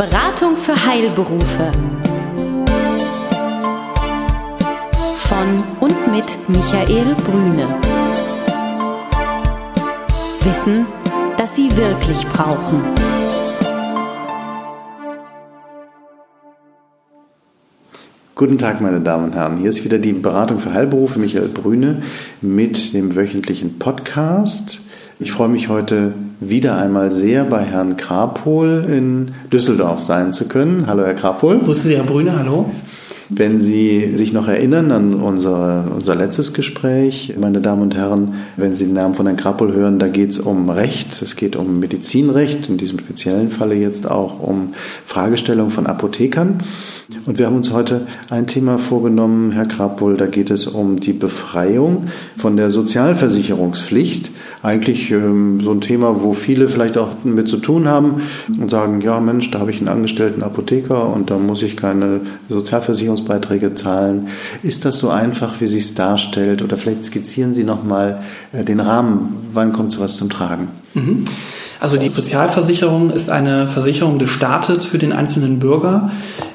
Beratung für Heilberufe. Von und mit Michael Brüne. Wissen, das Sie wirklich brauchen. Guten Tag, meine Damen und Herren. Hier ist wieder die Beratung für Heilberufe Michael Brüne mit dem wöchentlichen Podcast. Ich freue mich heute wieder einmal sehr bei Herrn Krapol in Düsseldorf sein zu können. Hallo, Herr Krapol. Grüße Sie, Herr Brüne, hallo. Wenn Sie sich noch erinnern an unser, unser letztes Gespräch, meine Damen und Herren, wenn Sie den Namen von Herrn Krapol hören, da geht es um Recht, es geht um Medizinrecht, in diesem speziellen Falle jetzt auch um Fragestellung von Apothekern. Und wir haben uns heute ein Thema vorgenommen, Herr Krapol, da geht es um die Befreiung von der Sozialversicherungspflicht. Eigentlich ähm, so ein Thema, wo viele vielleicht auch mit zu tun haben und sagen, ja Mensch, da habe ich einen angestellten Apotheker und da muss ich keine Sozialversicherungsbeiträge zahlen. Ist das so einfach, wie Sie es darstellt? Oder vielleicht skizzieren Sie nochmal äh, den Rahmen. Wann kommt sowas zum Tragen? Mhm. Also die Sozialversicherung ist eine Versicherung des Staates für den einzelnen Bürger,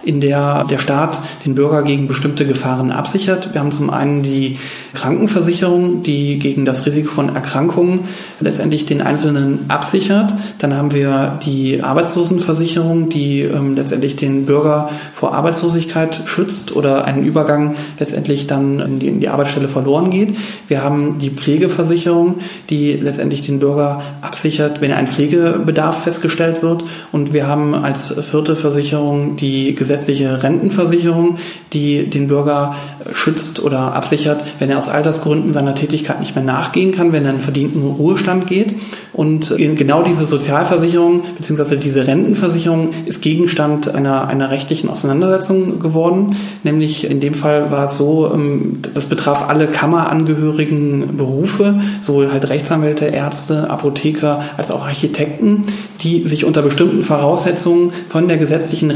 in der der Staat den Bürger gegen bestimmte Gefahren absichert. Wir haben zum einen die Krankenversicherung, die gegen das Risiko von Erkrankungen letztendlich den Einzelnen absichert. Dann haben wir die Arbeitslosenversicherung, die ähm, letztendlich den Bürger vor Arbeitslosigkeit schützt oder einen Übergang letztendlich dann in die, in die Arbeitsstelle verloren geht. Wir haben die Pflegeversicherung, die letztendlich den Bürger absichert, wenn ein Pflegebedarf festgestellt wird. Und wir haben als vierte Versicherung die gesetzliche Rentenversicherung, die den Bürger schützt oder absichert, wenn er aus Altersgründen seiner Tätigkeit nicht mehr nachgehen kann, wenn er in verdienten Ruhestand geht. Und genau diese Sozialversicherung bzw. diese Rentenversicherung ist Gegenstand einer, einer rechtlichen Auseinandersetzung geworden. Nämlich in dem Fall war es so, ähm, das betraf alle kammerangehörigen Berufe, sowohl halt Rechtsanwälte, Ärzte, Apotheker als auch Architekten die sich unter bestimmten Voraussetzungen von der gesetzlichen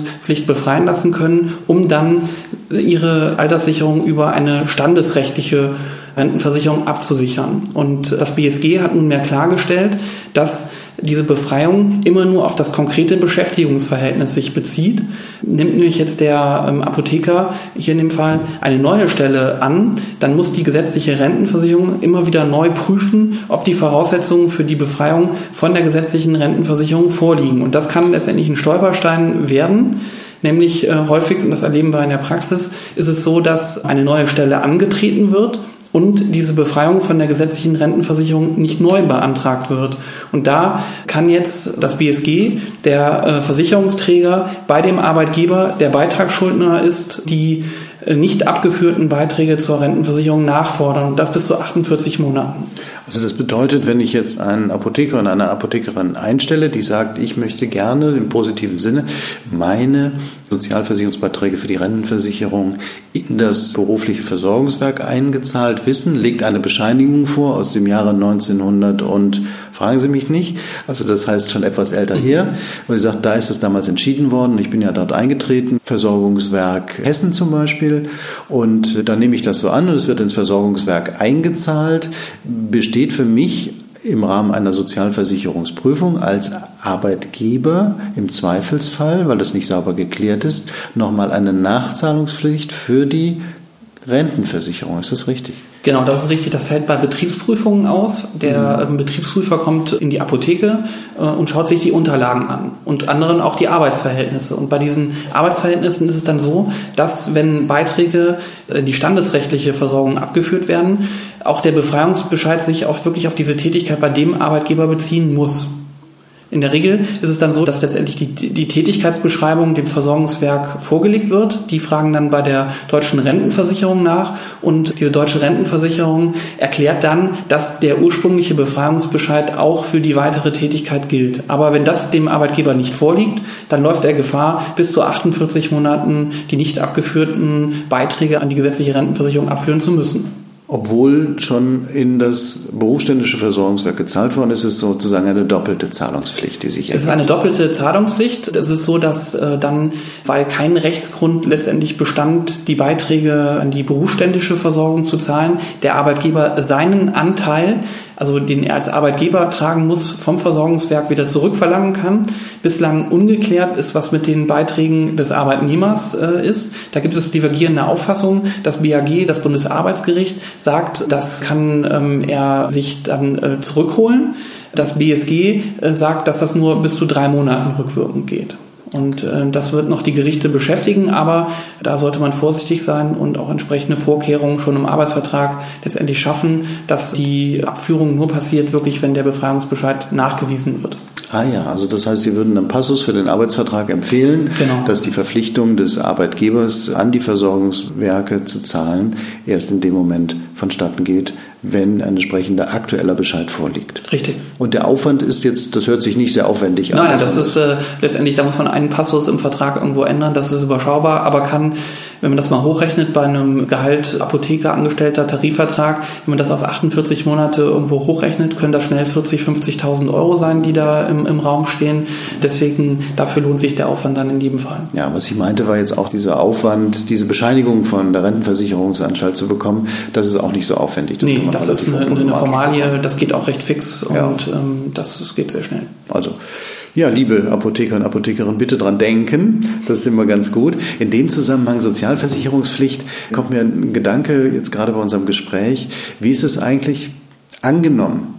Rentenversicherungspflicht befreien lassen können, um dann ihre Alterssicherung über eine standesrechtliche Rentenversicherung abzusichern. Und das BSG hat nunmehr klargestellt, dass diese Befreiung immer nur auf das konkrete Beschäftigungsverhältnis sich bezieht. Nimmt nämlich jetzt der ähm, Apotheker hier in dem Fall eine neue Stelle an, dann muss die gesetzliche Rentenversicherung immer wieder neu prüfen, ob die Voraussetzungen für die Befreiung von der gesetzlichen Rentenversicherung vorliegen. Und das kann letztendlich ein Stolperstein werden. Nämlich äh, häufig, und das erleben wir in der Praxis, ist es so, dass eine neue Stelle angetreten wird und diese Befreiung von der gesetzlichen Rentenversicherung nicht neu beantragt wird. Und da kann jetzt das BSG, der äh, Versicherungsträger, bei dem Arbeitgeber, der Beitragsschuldner ist, die nicht abgeführten Beiträge zur Rentenversicherung nachfordern. Das bis zu 48 Monaten. Also das bedeutet, wenn ich jetzt einen Apotheker und eine Apothekerin einstelle, die sagt, ich möchte gerne im positiven Sinne meine Sozialversicherungsbeiträge für die Rentenversicherung in das berufliche Versorgungswerk eingezahlt wissen, legt eine Bescheinigung vor aus dem Jahre 1900 und fragen Sie mich nicht, also das heißt schon etwas älter her, wo sie sagt, da ist es damals entschieden worden, ich bin ja dort eingetreten, Versorgungswerk Hessen zum Beispiel und dann nehme ich das so an und es wird ins Versorgungswerk eingezahlt, besteht für mich im Rahmen einer Sozialversicherungsprüfung als Arbeitgeber im Zweifelsfall, weil das nicht sauber geklärt ist, nochmal eine Nachzahlungspflicht für die Rentenversicherung. Ist das richtig? Genau, das ist richtig. Das fällt bei Betriebsprüfungen aus. Der mhm. Betriebsprüfer kommt in die Apotheke äh, und schaut sich die Unterlagen an und anderen auch die Arbeitsverhältnisse. Und bei diesen Arbeitsverhältnissen ist es dann so, dass wenn Beiträge in die standesrechtliche Versorgung abgeführt werden, auch der Befreiungsbescheid sich auf wirklich auf diese Tätigkeit bei dem Arbeitgeber beziehen muss. In der Regel ist es dann so, dass letztendlich die, die Tätigkeitsbeschreibung dem Versorgungswerk vorgelegt wird. Die fragen dann bei der deutschen Rentenversicherung nach und diese deutsche Rentenversicherung erklärt dann, dass der ursprüngliche Befreiungsbescheid auch für die weitere Tätigkeit gilt. Aber wenn das dem Arbeitgeber nicht vorliegt, dann läuft er Gefahr, bis zu 48 Monaten die nicht abgeführten Beiträge an die gesetzliche Rentenversicherung abführen zu müssen. Obwohl schon in das berufsständische Versorgungswerk gezahlt worden ist, ist es sozusagen eine doppelte Zahlungspflicht, die sich Es ist eine doppelte Zahlungspflicht. Es ist so, dass äh, dann, weil kein Rechtsgrund letztendlich bestand, die Beiträge an die berufsständische Versorgung zu zahlen, der Arbeitgeber seinen Anteil also den er als Arbeitgeber tragen muss, vom Versorgungswerk wieder zurückverlangen kann. Bislang ungeklärt ist, was mit den Beiträgen des Arbeitnehmers äh, ist. Da gibt es divergierende Auffassungen. Das BAG, das Bundesarbeitsgericht, sagt, das kann ähm, er sich dann äh, zurückholen. Das BSG äh, sagt, dass das nur bis zu drei Monaten rückwirkend geht. Und äh, das wird noch die Gerichte beschäftigen, aber da sollte man vorsichtig sein und auch entsprechende Vorkehrungen schon im Arbeitsvertrag letztendlich schaffen, dass die Abführung nur passiert, wirklich, wenn der Befreiungsbescheid nachgewiesen wird. Ah ja, also das heißt, Sie würden einen Passus für den Arbeitsvertrag empfehlen, genau. dass die Verpflichtung des Arbeitgebers an die Versorgungswerke zu zahlen erst in dem Moment vonstatten geht, wenn ein entsprechender aktueller Bescheid vorliegt. Richtig. Und der Aufwand ist jetzt, das hört sich nicht sehr aufwendig an. Nein, das ist äh, letztendlich, da muss man einen Passus im Vertrag irgendwo ändern, das ist überschaubar, aber kann, wenn man das mal hochrechnet, bei einem Gehalt Apotheker, Angestellter, Tarifvertrag, wenn man das auf 48 Monate irgendwo hochrechnet, können das schnell 40, 50.000 Euro sein, die da im, im Raum stehen. Deswegen, dafür lohnt sich der Aufwand dann in jedem Fall. Ja, was ich meinte, war jetzt auch dieser Aufwand, diese Bescheinigung von der Rentenversicherungsanstalt zu bekommen, das ist auch nicht so aufwendig. Das nee, das ist eine, eine, Formalie, das geht auch recht fix und ja. ähm, das, das geht sehr schnell. Also, ja, liebe Apotheker und Apothekerinnen, bitte dran denken. Das ist immer ganz gut. In dem Zusammenhang Sozialversicherungspflicht kommt mir ein Gedanke jetzt gerade bei unserem Gespräch. Wie ist es eigentlich angenommen?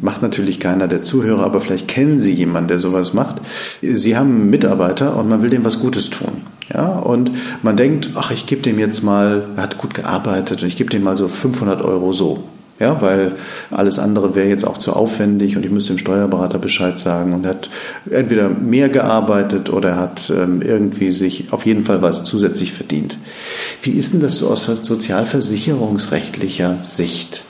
Macht natürlich keiner der Zuhörer, aber vielleicht kennen Sie jemanden, der sowas macht. Sie haben einen Mitarbeiter und man will dem was Gutes tun. Ja, und man denkt, ach, ich gebe dem jetzt mal, er hat gut gearbeitet und ich gebe dem mal so 500 Euro so. Ja, weil alles andere wäre jetzt auch zu aufwendig und ich müsste dem Steuerberater Bescheid sagen und hat entweder mehr gearbeitet oder er hat ähm, irgendwie sich auf jeden Fall was zusätzlich verdient. Wie ist denn das so aus sozialversicherungsrechtlicher Sicht?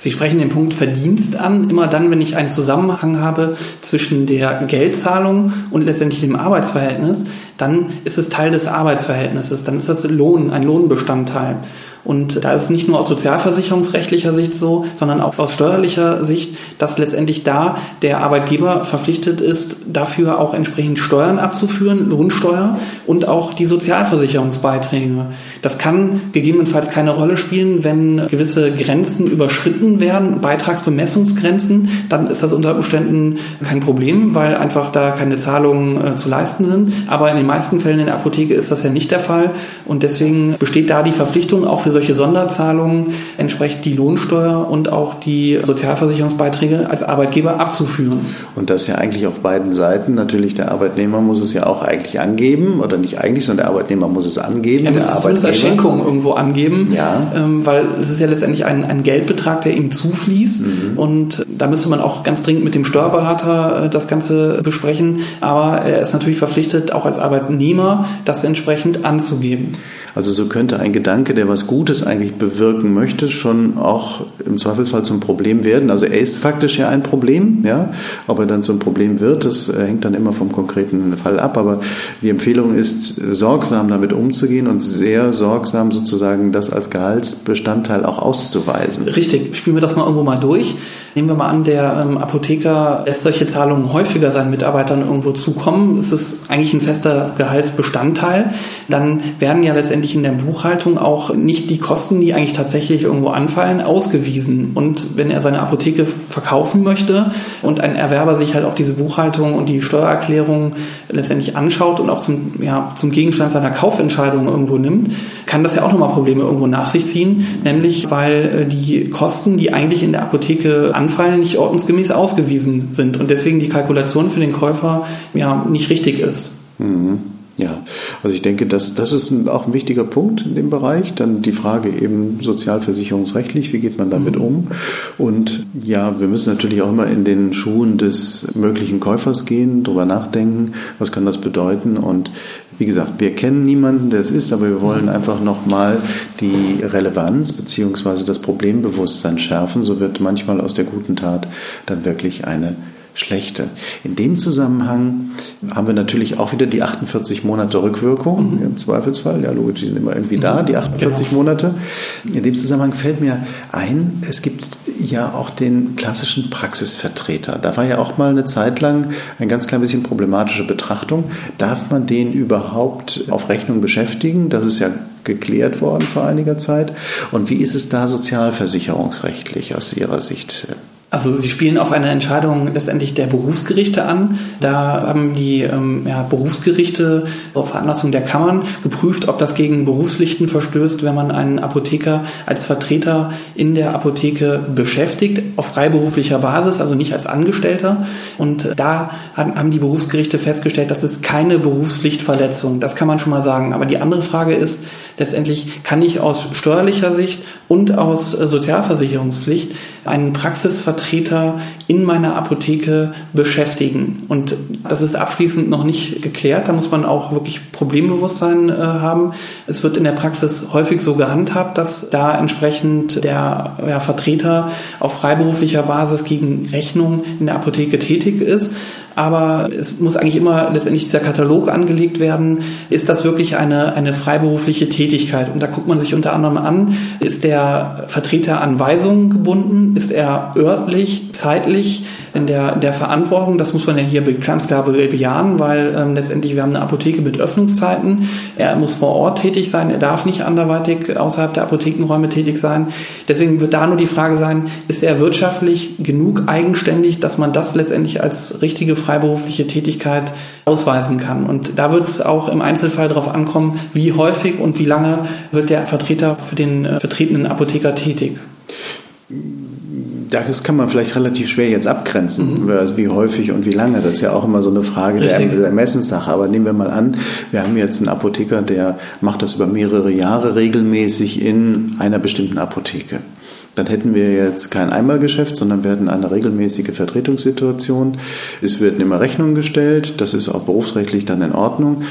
Sie sprechen den Punkt Verdienst an. Immer dann, wenn ich einen Zusammenhang habe zwischen der Geldzahlung und letztendlich dem Arbeitsverhältnis, dann ist es Teil des Arbeitsverhältnisses. Dann ist das Lohn, ein Lohnbestandteil. Und da ist es nicht nur aus sozialversicherungsrechtlicher Sicht so, sondern auch aus steuerlicher Sicht, dass letztendlich da der Arbeitgeber verpflichtet ist, dafür auch entsprechend Steuern abzuführen, Lohnsteuer und auch die Sozialversicherungsbeiträge. Das kann gegebenenfalls keine Rolle spielen, wenn gewisse Grenzen überschritten werden, Beitragsbemessungsgrenzen, dann ist das unter Umständen kein Problem, weil einfach da keine Zahlungen äh, zu leisten sind. Aber in den meisten Fällen in der Apotheke ist das ja nicht der Fall und deswegen besteht da die Verpflichtung auch für für solche Sonderzahlungen entsprechend die Lohnsteuer und auch die Sozialversicherungsbeiträge als Arbeitgeber abzuführen. Und das ja eigentlich auf beiden Seiten. Natürlich, der Arbeitnehmer muss es ja auch eigentlich angeben, oder nicht eigentlich, sondern der Arbeitnehmer muss es angeben. Ja, der Arbeitgeber. als Schenkung irgendwo angeben, ja. Ähm, weil es ist ja letztendlich ein, ein Geldbetrag, der ihm zufließt. Mhm. Und da müsste man auch ganz dringend mit dem Steuerberater äh, das Ganze besprechen. Aber er ist natürlich verpflichtet, auch als Arbeitnehmer das entsprechend anzugeben. Also so könnte ein Gedanke, der was Gutes eigentlich bewirken möchte, schon auch im Zweifelsfall zum Problem werden. Also er ist faktisch ja ein Problem, ja. Ob er dann zum Problem wird, das äh, hängt dann immer vom konkreten Fall ab. Aber die Empfehlung ist, sorgsam damit umzugehen und sehr sorgsam sozusagen das als Gehaltsbestandteil auch auszuweisen. Richtig. Spielen wir das mal irgendwo mal durch. Nehmen wir mal an, der ähm, Apotheker lässt solche Zahlungen häufiger seinen Mitarbeitern irgendwo zukommen. Es ist eigentlich ein fester Gehaltsbestandteil. Dann werden ja letztendlich in der Buchhaltung auch nicht die Kosten, die eigentlich tatsächlich irgendwo anfallen, ausgewiesen. Und wenn er seine Apotheke verkaufen möchte und ein Erwerber sich halt auch diese Buchhaltung und die Steuererklärung letztendlich anschaut und auch zum, ja, zum Gegenstand seiner Kaufentscheidung irgendwo nimmt, kann das ja auch nochmal Probleme irgendwo nach sich ziehen. Nämlich, weil äh, die Kosten, die eigentlich in der Apotheke anfallen, nicht ordnungsgemäß ausgewiesen sind und deswegen die Kalkulation für den Käufer ja nicht richtig ist. Mhm. Ja, also ich denke, dass das ist auch ein wichtiger Punkt in dem Bereich. Dann die Frage eben sozialversicherungsrechtlich, wie geht man damit mhm. um? Und ja, wir müssen natürlich auch immer in den Schuhen des möglichen Käufers gehen, darüber nachdenken, was kann das bedeuten. Und wie gesagt, wir kennen niemanden, der es ist, aber wir wollen mhm. einfach nochmal die Relevanz bzw. das Problembewusstsein schärfen. So wird manchmal aus der guten Tat dann wirklich eine schlechte. In dem Zusammenhang haben wir natürlich auch wieder die 48 Monate Rückwirkung mhm. im Zweifelsfall. Ja, logisch, die sind immer irgendwie da, die 48 genau. Monate. In dem Zusammenhang fällt mir ein, es gibt ja auch den klassischen Praxisvertreter. Da war ja auch mal eine Zeit lang ein ganz klein bisschen problematische Betrachtung. Darf man den überhaupt auf Rechnung beschäftigen? Das ist ja geklärt worden vor einiger Zeit. Und wie ist es da sozialversicherungsrechtlich aus Ihrer Sicht? Also sie spielen auf eine Entscheidung letztendlich der Berufsgerichte an. Da haben die ähm, ja, Berufsgerichte auf Veranlassung der Kammern geprüft, ob das gegen Berufspflichten verstößt, wenn man einen Apotheker als Vertreter in der Apotheke beschäftigt, auf freiberuflicher Basis, also nicht als Angestellter. Und da haben die Berufsgerichte festgestellt, das ist keine Berufspflichtverletzung. Das kann man schon mal sagen. Aber die andere Frage ist, letztendlich kann ich aus steuerlicher Sicht und aus Sozialversicherungspflicht einen Praxisvertreter in meiner Apotheke beschäftigen. Und das ist abschließend noch nicht geklärt. Da muss man auch wirklich Problembewusstsein äh, haben. Es wird in der Praxis häufig so gehandhabt, dass da entsprechend der ja, Vertreter auf freiberuflicher Basis gegen Rechnung in der Apotheke tätig ist aber es muss eigentlich immer letztendlich dieser Katalog angelegt werden. Ist das wirklich eine, eine freiberufliche Tätigkeit? Und da guckt man sich unter anderem an, ist der Vertreter an Weisungen gebunden? Ist er örtlich, zeitlich in der, der Verantwortung? Das muss man ja hier ganz klar bejahen, weil ähm, letztendlich wir haben eine Apotheke mit Öffnungszeiten. Er muss vor Ort tätig sein, er darf nicht anderweitig außerhalb der Apothekenräume tätig sein. Deswegen wird da nur die Frage sein, ist er wirtschaftlich genug eigenständig, dass man das letztendlich als richtige freiberufliche Tätigkeit ausweisen kann. Und da wird es auch im Einzelfall darauf ankommen, wie häufig und wie lange wird der Vertreter für den äh, vertretenen Apotheker tätig. Das kann man vielleicht relativ schwer jetzt abgrenzen, mhm. wie häufig und wie lange. Das ist ja auch immer so eine Frage Richtig. der Ermessenssache. Aber nehmen wir mal an, wir haben jetzt einen Apotheker, der macht das über mehrere Jahre regelmäßig in einer bestimmten Apotheke. Dann hätten wir jetzt kein Einmalgeschäft, sondern wir hätten eine regelmäßige Vertretungssituation. Es werden immer Rechnungen gestellt, das ist auch berufsrechtlich dann in Ordnung.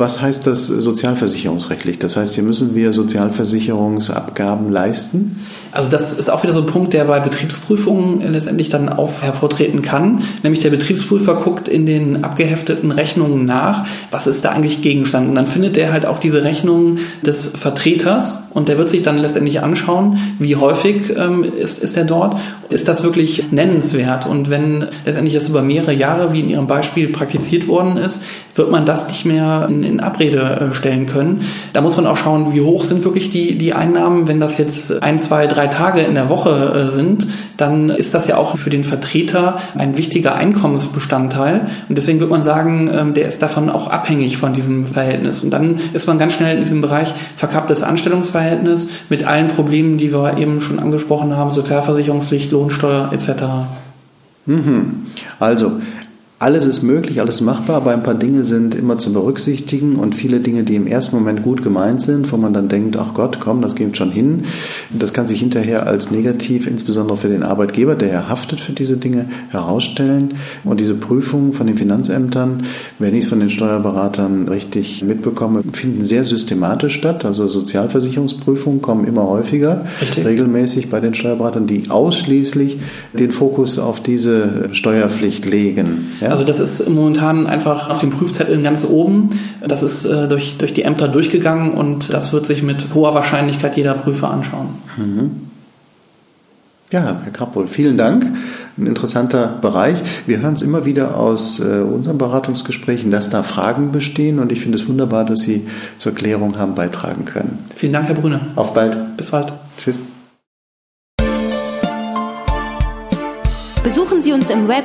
Was heißt das sozialversicherungsrechtlich? Das heißt, hier müssen wir Sozialversicherungsabgaben leisten? Also das ist auch wieder so ein Punkt, der bei Betriebsprüfungen letztendlich dann auf hervortreten kann. Nämlich der Betriebsprüfer guckt in den abgehefteten Rechnungen nach, was ist da eigentlich Gegenstand. Und dann findet er halt auch diese Rechnungen des Vertreters und der wird sich dann letztendlich anschauen, wie häufig ähm, ist, ist er dort. Ist das wirklich nennenswert? Und wenn letztendlich das über mehrere Jahre, wie in Ihrem Beispiel, praktiziert worden ist, wird man das nicht mehr in, in Abrede äh, stellen können. Da muss man auch schauen, wie hoch sind wirklich die, die Einnahmen. Wenn das jetzt ein, zwei, drei Tage in der Woche äh, sind, dann ist das ja auch für den Vertreter ein wichtiger Einkommensbestandteil. Und deswegen wird man sagen, ähm, der ist davon auch abhängig von diesem Verhältnis. Und dann ist man ganz schnell in diesem Bereich verkapptes Anstellungsverhältnis mit allen Problemen, die wir eben schon angesprochen haben, Sozialversicherungspflicht, Lohnsteuer etc. Mhm. Also alles ist möglich, alles machbar, aber ein paar Dinge sind immer zu berücksichtigen und viele Dinge, die im ersten Moment gut gemeint sind, wo man dann denkt, ach Gott, komm, das geht schon hin. Das kann sich hinterher als negativ, insbesondere für den Arbeitgeber, der ja haftet für diese Dinge, herausstellen. Und diese Prüfungen von den Finanzämtern, wenn ich es von den Steuerberatern richtig mitbekomme, finden sehr systematisch statt. Also Sozialversicherungsprüfungen kommen immer häufiger, richtig. regelmäßig bei den Steuerberatern, die ausschließlich den Fokus auf diese Steuerpflicht legen. Ja? Also das ist momentan einfach auf dem Prüfzettel ganz oben. Das ist äh, durch, durch die Ämter durchgegangen und das wird sich mit hoher Wahrscheinlichkeit jeder Prüfer anschauen. Mhm. Ja, Herr Krappol, vielen Dank. Ein interessanter Bereich. Wir hören es immer wieder aus äh, unseren Beratungsgesprächen, dass da Fragen bestehen und ich finde es wunderbar, dass Sie zur Klärung haben beitragen können. Vielen Dank, Herr Brüne. Auf bald. Bis bald. Tschüss. Besuchen Sie uns im Web